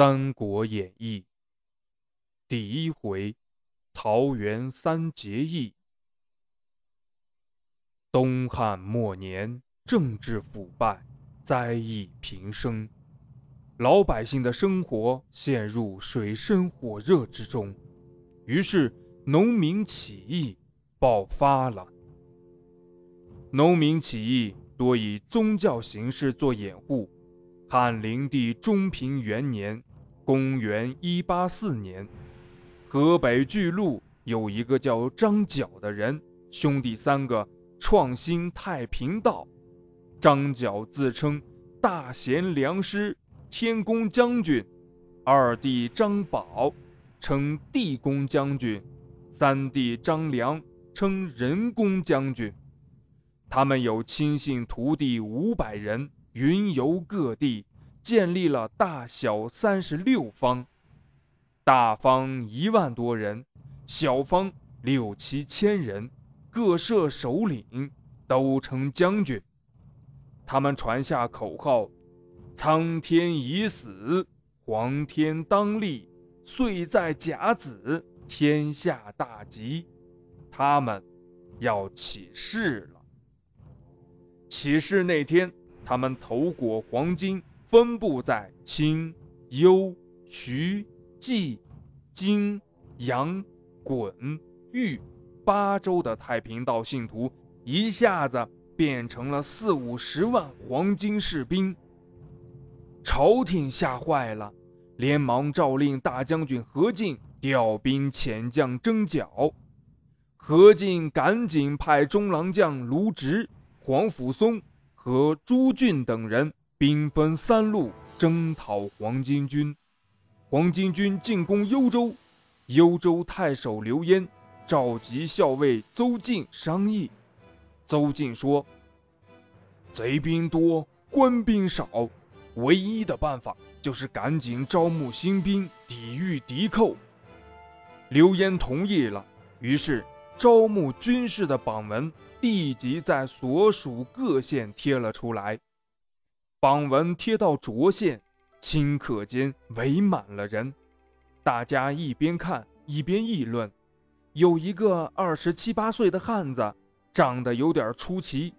三国演义》第一回：桃园三结义。东汉末年，政治腐败，灾异频生，老百姓的生活陷入水深火热之中。于是，农民起义爆发了。农民起义多以宗教形式做掩护。汉灵帝中平元年，公元一八四年，河北巨鹿有一个叫张角的人，兄弟三个创新太平道。张角自称大贤良师、天公将军，二弟张宝称地公将军，三弟张良称人公将军。他们有亲信徒弟五百人。云游各地，建立了大小三十六方，大方一万多人，小方六七千人，各设首领，都称将军。他们传下口号：“苍天已死，黄天当立，岁在甲子，天下大吉。”他们要起事了。起事那天。他们头裹黄金，分布在青、幽、徐、冀、荆、扬、衮、豫八州的太平道信徒，一下子变成了四五十万黄金士兵。朝廷吓坏了，连忙诏令大将军何进调兵遣将征剿。何进赶紧派中郎将卢植、黄甫松。和朱俊等人兵分三路征讨黄巾军。黄巾军进攻幽州，幽州太守刘焉召集校尉邹靖商议。邹靖说：“贼兵多，官兵少，唯一的办法就是赶紧招募新兵，抵御敌寇。”刘焉同意了，于是招募军士的榜文。立即在所属各县贴了出来，榜文贴到涿县，顷刻间围满了人。大家一边看一边议论。有一个二十七八岁的汉子，长得有点出奇，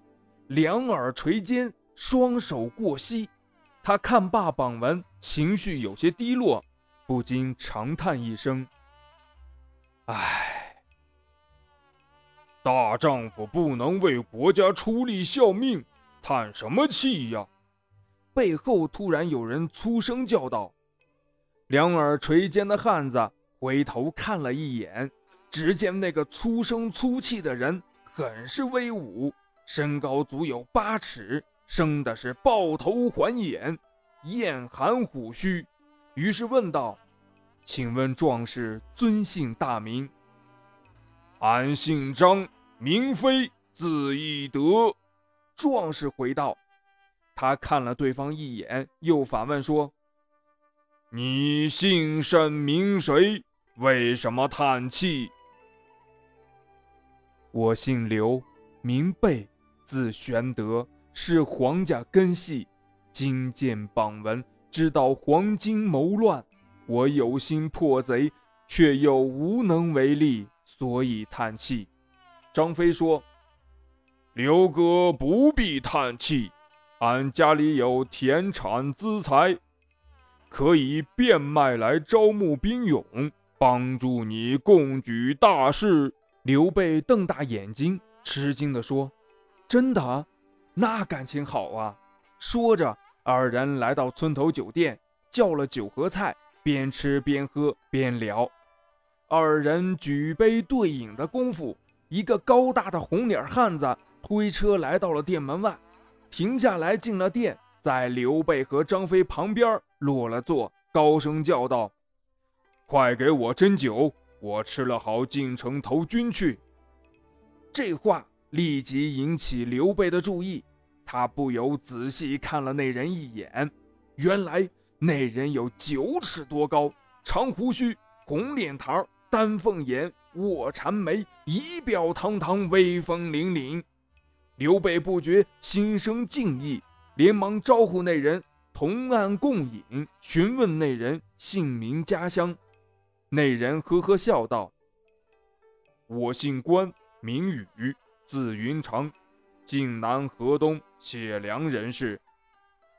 两耳垂肩，双手过膝。他看罢榜文，情绪有些低落，不禁长叹一声：“唉。”大丈夫不能为国家出力效命，叹什么气呀？背后突然有人粗声叫道：“两耳垂肩的汉子回头看了一眼，只见那个粗声粗气的人很是威武，身高足有八尺，生的是豹头环眼，燕寒虎须。”于是问道：“请问壮士尊姓大名？”俺姓张，名飞，字翼德。壮士回道：“他看了对方一眼，又反问说：‘你姓甚名谁？为什么叹气？’我姓刘，名备，字玄德，是皇家根系。今见榜文，知道黄巾谋乱，我有心破贼，却又无能为力。”所以叹气。张飞说：“刘哥不必叹气，俺家里有田产资财，可以变卖来招募兵勇，帮助你共举大事。”刘备瞪大眼睛，吃惊地说：“真的？那感情好啊！”说着，二人来到村头酒店，叫了酒和菜，边吃边喝边聊。二人举杯对饮的功夫，一个高大的红脸汉子推车来到了店门外，停下来进了店，在刘备和张飞旁边落了座，高声叫道：“快给我斟酒，我吃了好进城投军去。”这话立即引起刘备的注意，他不由仔细看了那人一眼，原来那人有九尺多高，长胡须，红脸膛。丹凤眼，卧蚕眉，仪表堂堂，威风凛凛。刘备不觉心生敬意，连忙招呼那人同案共饮，询问那人姓名家乡。那人呵呵笑道：“我姓关，名羽，字云长，晋南河东解良人士。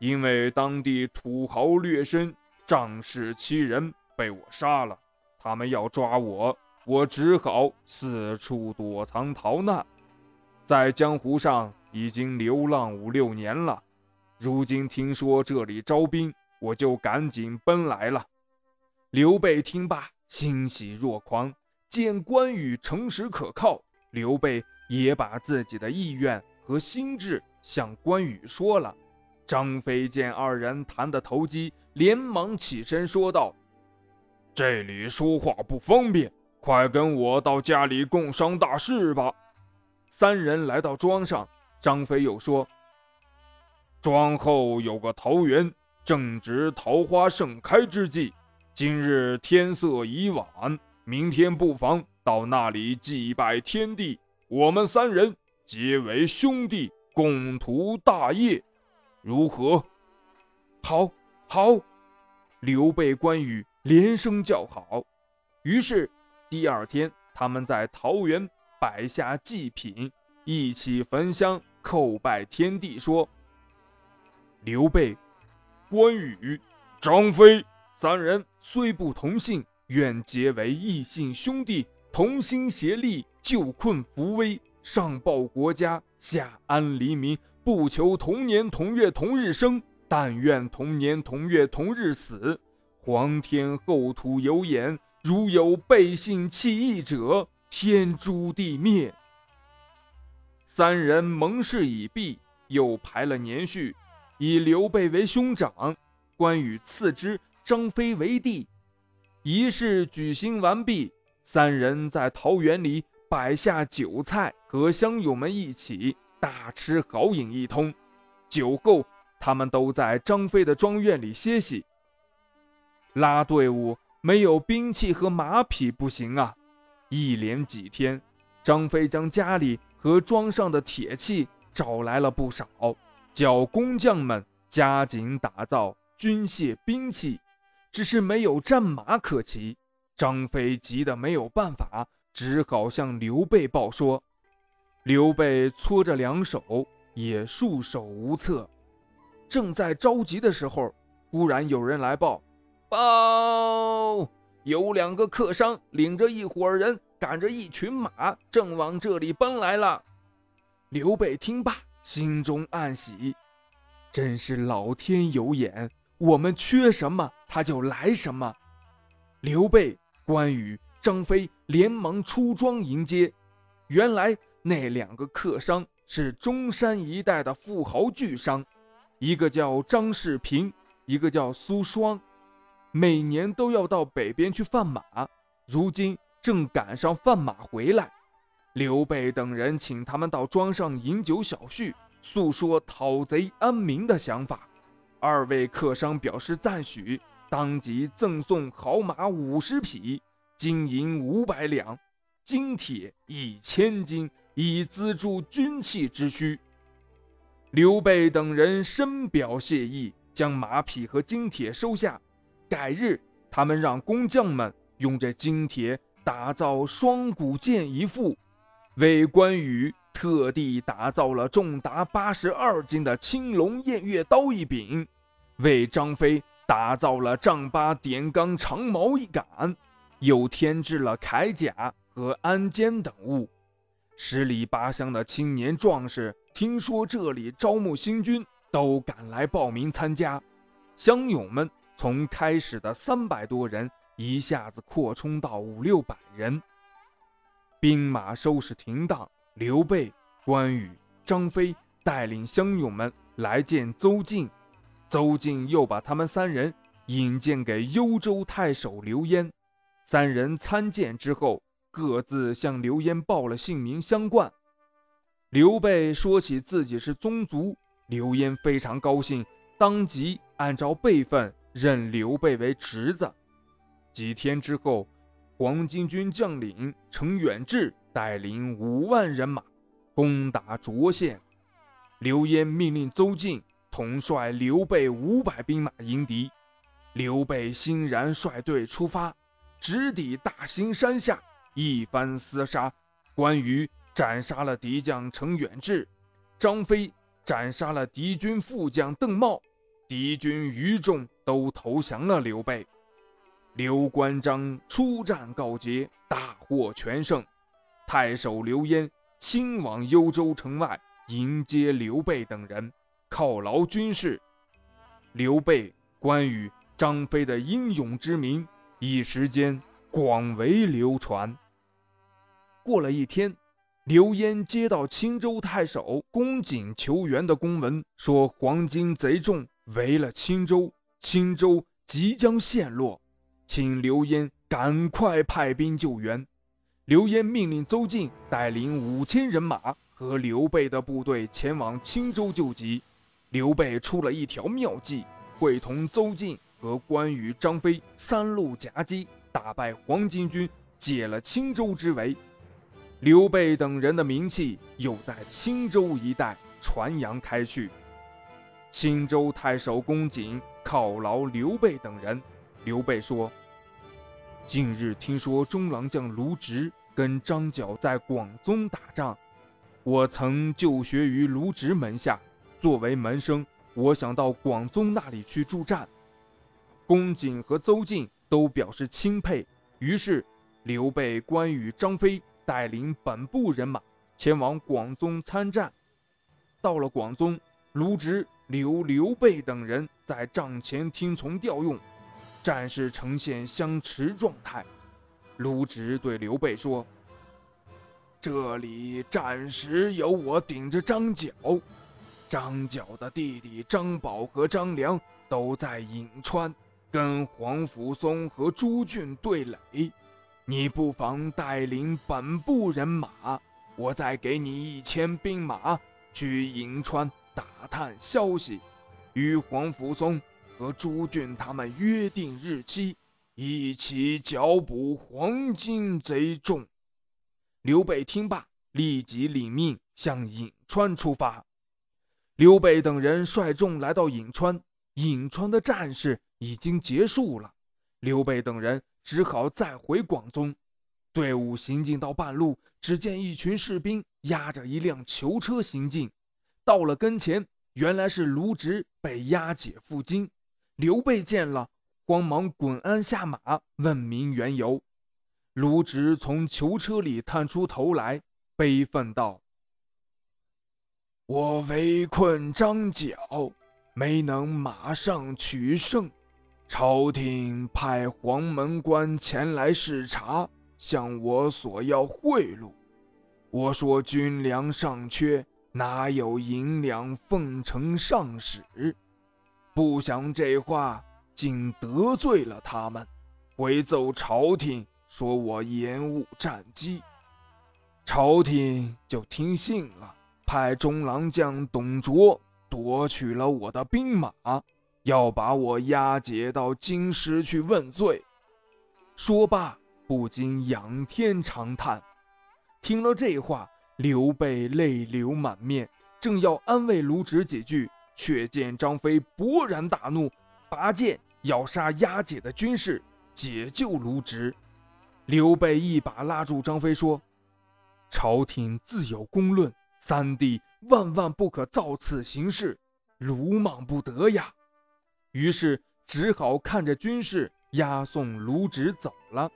因为当地土豪劣绅、仗势欺人，被我杀了。他们要抓我，我只好四处躲藏逃难，在江湖上已经流浪五六年了。”如今听说这里招兵，我就赶紧奔来了。刘备听罢，欣喜若狂，见关羽诚实可靠，刘备也把自己的意愿和心志向关羽说了。张飞见二人谈得投机，连忙起身说道：“这里说话不方便，快跟我到家里共商大事吧。”三人来到庄上，张飞又说。庄后有个桃园，正值桃花盛开之际。今日天色已晚，明天不妨到那里祭拜天地。我们三人结为兄弟，共图大业，如何？好，好！刘备、关羽连声叫好。于是第二天，他们在桃园摆下祭品，一起焚香叩拜天地，说。刘备、关羽、张飞三人虽不同姓，愿结为异姓兄弟，同心协力，救困扶危，上报国家，下安黎民。不求同年同月同日生，但愿同年同月同日死。皇天厚土有眼，如有背信弃义者，天诛地灭。三人盟誓已毕，又排了年序。以刘备为兄长，关羽次之，张飞为弟。仪式举行完毕，三人在桃园里摆下酒菜，和乡友们一起大吃好饮一通。酒后，他们都在张飞的庄院里歇息。拉队伍没有兵器和马匹不行啊！一连几天，张飞将家里和庄上的铁器找来了不少。叫工匠们加紧打造军械兵器，只是没有战马可骑。张飞急得没有办法，只好向刘备报说。刘备搓着两手，也束手无策。正在着急的时候，忽然有人来报：“报，有两个客商领着一伙人，赶着一群马，正往这里奔来了。”刘备听罢。心中暗喜，真是老天有眼，我们缺什么他就来什么。刘备、关羽、张飞连忙出庄迎接。原来那两个客商是中山一带的富豪巨商，一个叫张世平，一个叫苏双，每年都要到北边去贩马，如今正赶上贩马回来。刘备等人请他们到庄上饮酒小叙，诉说讨贼安民的想法。二位客商表示赞许，当即赠送好马五十匹，金银五百两，金铁一千斤，以资助军器之需。刘备等人深表谢意，将马匹和金铁收下。改日，他们让工匠们用这金铁打造双股剑一副。为关羽特地打造了重达八十二斤的青龙偃月刀一柄，为张飞打造了丈八点钢长矛一杆，又添置了铠甲和鞍鞯等物。十里八乡的青年壮士听说这里招募新军，都赶来报名参加。乡勇们从开始的三百多人，一下子扩充到五六百人。兵马收拾停当，刘备、关羽、张飞带领乡勇们来见邹靖。邹靖又把他们三人引荐给幽州太守刘焉。三人参见之后，各自向刘焉报了姓名相冠。刘备说起自己是宗族，刘焉非常高兴，当即按照辈分认刘备为侄子。几天之后。黄巾军将领程远志带领五万人马攻打涿县，刘焉命令邹靖统帅刘备五百兵马迎敌。刘备欣然率队出发，直抵大兴山下，一番厮杀。关羽斩杀了敌将程远志，张飞斩杀了敌军副将邓茂，敌军余众都投降了刘备。刘关张出战告捷，大获全胜。太守刘焉亲往幽州城外迎接刘备等人，犒劳军士。刘备、关羽、张飞的英勇之名一时间广为流传。过了一天，刘焉接到青州太守公瑾求援的公文，说黄巾贼众围了青州，青州即将陷落，请刘焉赶快派兵救援。刘焉命令邹靖带领五千人马和刘备的部队前往青州救急。刘备出了一条妙计，会同邹靖和关羽、张飞三路夹击，打败黄巾军，解了青州之围。刘备等人的名气又在青州一带传扬开去。青州太守公瑾犒劳刘备等人。刘备说：“近日听说中郎将卢植跟张角在广宗打仗，我曾就学于卢植门下，作为门生，我想到广宗那里去助战。”公瑾和邹靖都表示钦佩。于是，刘备、关羽、张飞。带领本部人马前往广宗参战。到了广宗，卢植留刘备等人在帐前听从调用，战事呈现相持状态。卢植对刘备说：“这里暂时由我顶着张角，张角的弟弟张宝和张良都在颍川，跟黄甫松和朱俊对垒。”你不妨带领本部人马，我再给你一千兵马去颍川打探消息，与黄甫松和朱俊他们约定日期，一起剿捕黄巾贼众。刘备听罢，立即领命向颍川出发。刘备等人率众来到颍川，颍川的战事已经结束了。刘备等人。只好再回广宗。队伍行进到半路，只见一群士兵押着一辆囚车行进。到了跟前，原来是卢植被押解赴京。刘备见了，慌忙滚鞍下马，问明缘由。卢植从囚车里探出头来，悲愤道：“我围困张角，没能马上取胜。”朝廷派黄门官前来视察，向我索要贿赂。我说军粮尚缺，哪有银两奉承上使？不想这话竟得罪了他们，回奏朝廷说我延误战机。朝廷就听信了，派中郎将董卓夺取了我的兵马。要把我押解到京师去问罪。说罢，不禁仰天长叹。听了这话，刘备泪流满面，正要安慰卢植几句，却见张飞勃然大怒，拔剑要杀押解的军士，解救卢植。刘备一把拉住张飞，说：“朝廷自有公论，三弟万万不可造此行事，鲁莽不得呀。”于是只好看着军士押送卢植走了。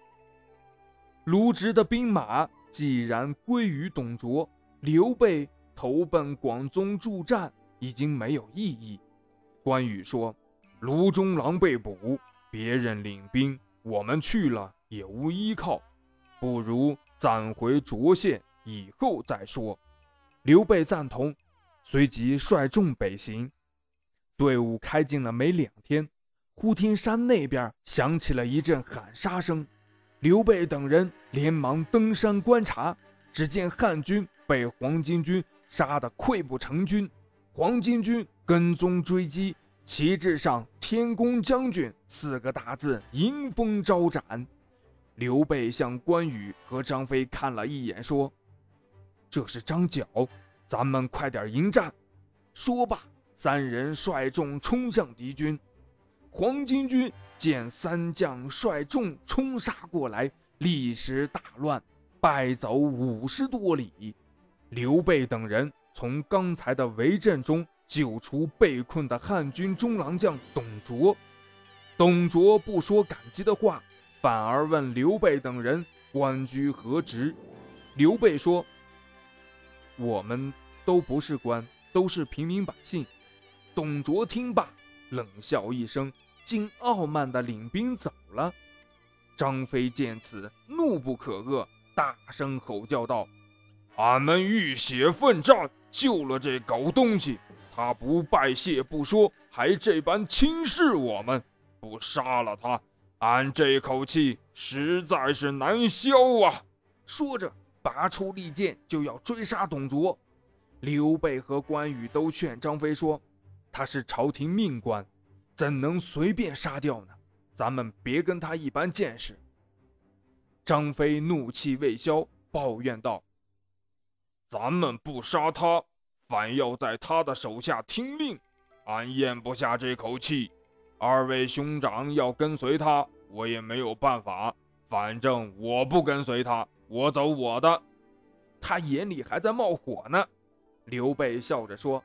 卢植的兵马既然归于董卓，刘备投奔广宗助战已经没有意义。关羽说：“卢中郎被捕，别人领兵，我们去了也无依靠，不如暂回涿县，以后再说。”刘备赞同，随即率众北行。队伍开进了没两天，忽听山那边响起了一阵喊杀声。刘备等人连忙登山观察，只见汉军被黄巾军杀得溃不成军。黄巾军跟踪追击，旗帜上“天公将军”四个大字迎风招展。刘备向关羽和张飞看了一眼，说：“这是张角，咱们快点迎战。”说罢。三人率众冲向敌军。黄巾军见三将率众冲杀过来，立时大乱，败走五十多里。刘备等人从刚才的围阵中救出被困的汉军中郎将董卓。董卓不说感激的话，反而问刘备等人官居何职。刘备说：“我们都不是官，都是平民百姓。”董卓听罢，冷笑一声。竟傲慢地领兵走了。张飞见此，怒不可遏，大声吼叫道：“俺们浴血奋战，救了这狗东西，他不拜谢不说，还这般轻视我们，不杀了他，俺这口气实在是难消啊！”说着，拔出利剑就要追杀董卓。刘备和关羽都劝张飞说：“他是朝廷命官。”怎能随便杀掉呢？咱们别跟他一般见识。张飞怒气未消，抱怨道：“咱们不杀他，反要在他的手下听令，俺咽不下这口气。二位兄长要跟随他，我也没有办法。反正我不跟随他，我走我的。”他眼里还在冒火呢。刘备笑着说。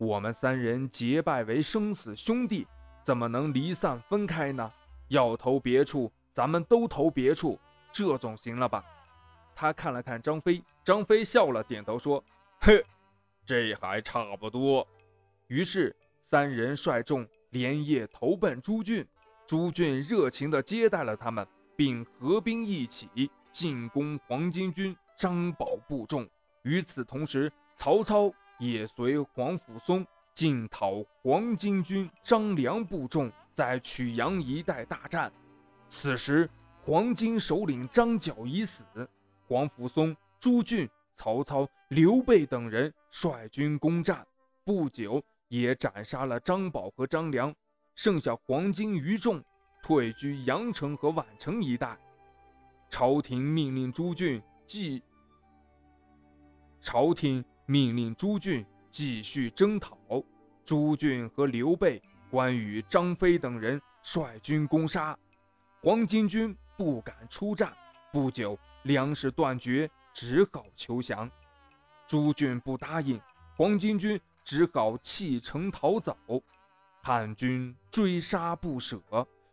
我们三人结拜为生死兄弟，怎么能离散分开呢？要投别处，咱们都投别处，这总行了吧？他看了看张飞，张飞笑了，点头说：“嘿，这还差不多。”于是三人率众连夜投奔朱俊，朱俊热情地接待了他们，并合兵一起进攻黄巾军张宝部众。与此同时，曹操。也随黄甫松进讨黄巾军张良部众，在曲阳一带大战。此时，黄巾首领张角已死，黄甫松、朱俊、曹操、刘备等人率军攻战，不久也斩杀了张宝和张良，剩下黄巾余众退居阳城和宛城一带。朝廷命令朱俊继。朝廷。命令朱俊继续征讨。朱俊和刘备、关羽、张飞等人率军攻杀，黄巾军不敢出战。不久，粮食断绝，只好求降。朱俊不答应，黄巾军只好弃城逃走。汉军追杀不舍，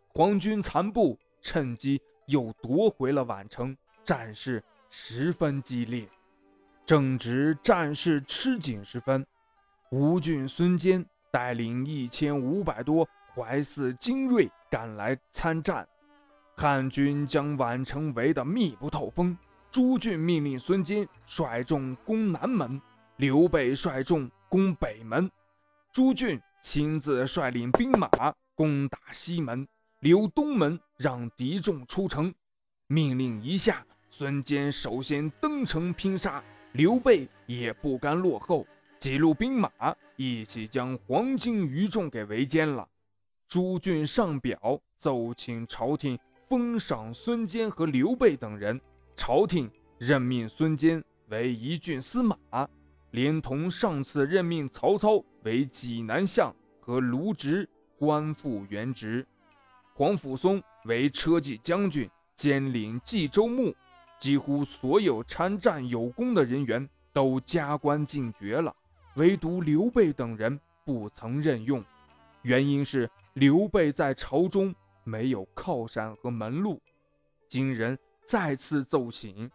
黄军残部趁机又夺回了宛城，战事十分激烈。正值战事吃紧时分，吴郡孙坚带领一千五百多怀寺精锐赶来参战，汉军将宛城围得密不透风。朱俊命令孙坚率众攻南门，刘备率众攻北门，朱俊亲自率领兵马攻打西门，留东门让敌众出城。命令一下，孙坚首先登城拼杀。刘备也不甘落后，几路兵马一起将黄巾余众给围歼了。朱俊上表奏请朝廷封赏孙坚和刘备等人，朝廷任命孙坚为一郡司马，连同上次任命曹操为济南相和卢植官复原职，黄甫松为车骑将军，兼领冀州牧。几乎所有参战有功的人员都加官进爵了，唯独刘备等人不曾任用。原因是刘备在朝中没有靠山和门路。今人再次奏请，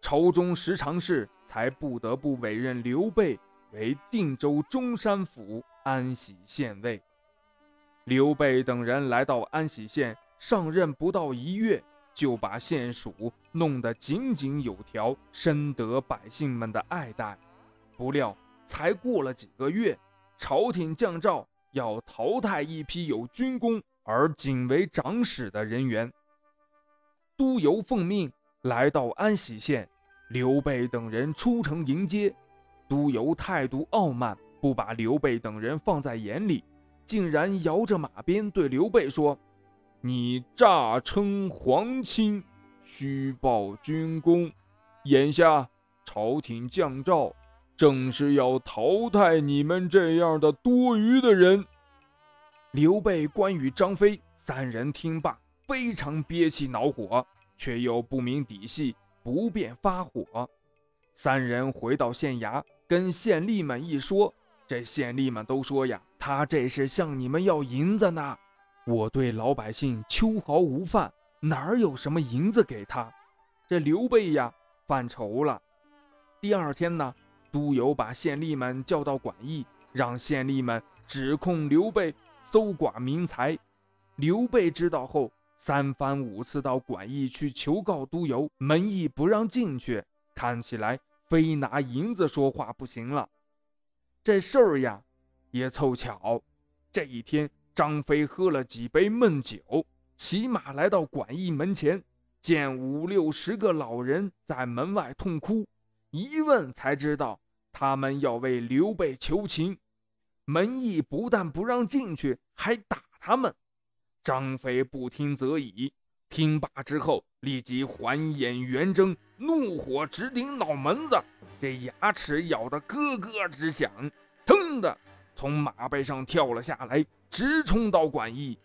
朝中时常事，才不得不委任刘备为定州中山府安喜县尉。刘备等人来到安喜县，上任不到一月。就把县署弄得井井有条，深得百姓们的爱戴。不料才过了几个月，朝廷降诏要淘汰一批有军功而仅为长史的人员。督邮奉命来到安喜县，刘备等人出城迎接。督邮态度傲慢，不把刘备等人放在眼里，竟然摇着马鞭对刘备说。你诈称皇亲，虚报军功，眼下朝廷降诏，正是要淘汰你们这样的多余的人。刘备、关羽、张飞三人听罢，非常憋气恼火，却又不明底细，不便发火。三人回到县衙，跟县吏们一说，这县吏们都说呀：“他这是向你们要银子呢。我对老百姓秋毫无犯，哪儿有什么银子给他？”这刘备呀，犯愁了。第二天呢，督邮把县吏们叫到馆驿，让县吏们指控刘备。搜刮民财，刘备知道后，三番五次到馆驿去求告督邮，门驿不让进去，看起来非拿银子说话不行了。这事儿呀，也凑巧，这一天张飞喝了几杯闷酒，骑马来到馆驿门前，见五六十个老人在门外痛哭，一问才知道，他们要为刘备求情。门役不但不让进去，还打他们。张飞不听则已，听罢之后，立即环眼圆睁，怒火直顶脑门子，这牙齿咬得咯咯直响，腾的从马背上跳了下来，直冲到馆驿。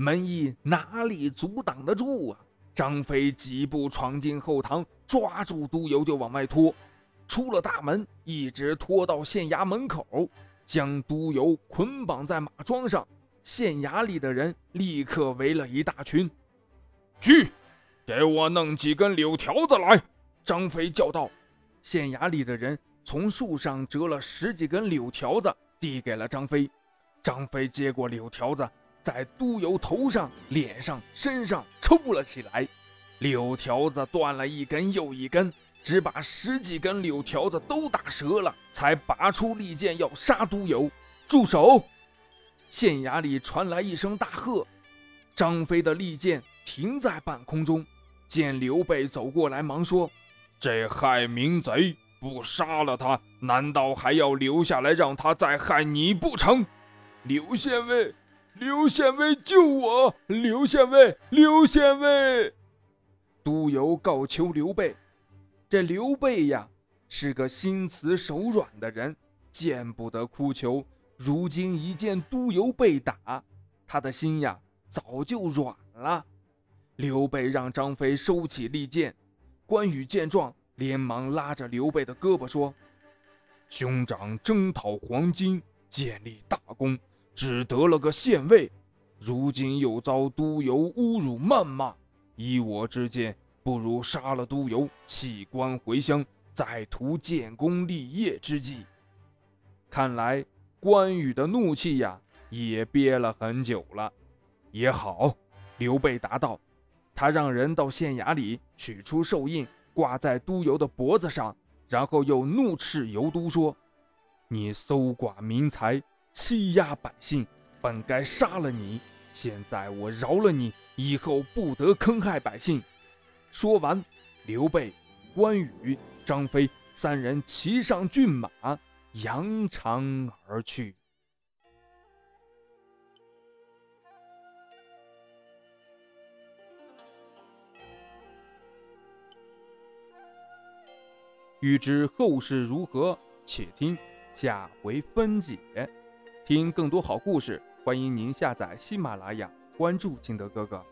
门役哪里阻挡得住啊？张飞几步闯进后堂，抓住督邮就往外拖，出了大门，一直拖到县衙门口。将督邮捆绑在马桩上，县衙里的人立刻围了一大群。去，给我弄几根柳条子来！张飞叫道。县衙里的人从树上折了十几根柳条子，递给了张飞。张飞接过柳条子，在督邮头上、脸上、身上抽了起来，柳条子断了一根又一根。只把十几根柳条子都打折了，才拔出利剑要杀督邮。住手！县衙里传来一声大喝。张飞的利剑停在半空中，见刘备走过来，忙说：“这害民贼不杀了他，难道还要留下来让他再害你不成？”刘县尉，刘县尉，救我！刘县尉，刘县尉！督邮告求刘备。这刘备呀，是个心慈手软的人，见不得哭求。如今一见督邮被打，他的心呀早就软了。刘备让张飞收起利剑，关羽见状，连忙拉着刘备的胳膊说：“兄长征讨黄巾，建立大功，只得了个县尉，如今又遭督邮侮辱谩骂，依我之见。”不如杀了督邮，弃官回乡，再图建功立业之计。看来关羽的怒气呀，也憋了很久了。也好，刘备答道。他让人到县衙里取出寿印，挂在督邮的脖子上，然后又怒斥尤都说：“你搜刮民财，欺压百姓，本该杀了你。现在我饶了你，以后不得坑害百姓。”说完，刘备、关羽、张飞三人骑上骏马，扬长而去。欲知后事如何，且听下回分解。听更多好故事，欢迎您下载喜马拉雅，关注金德哥哥。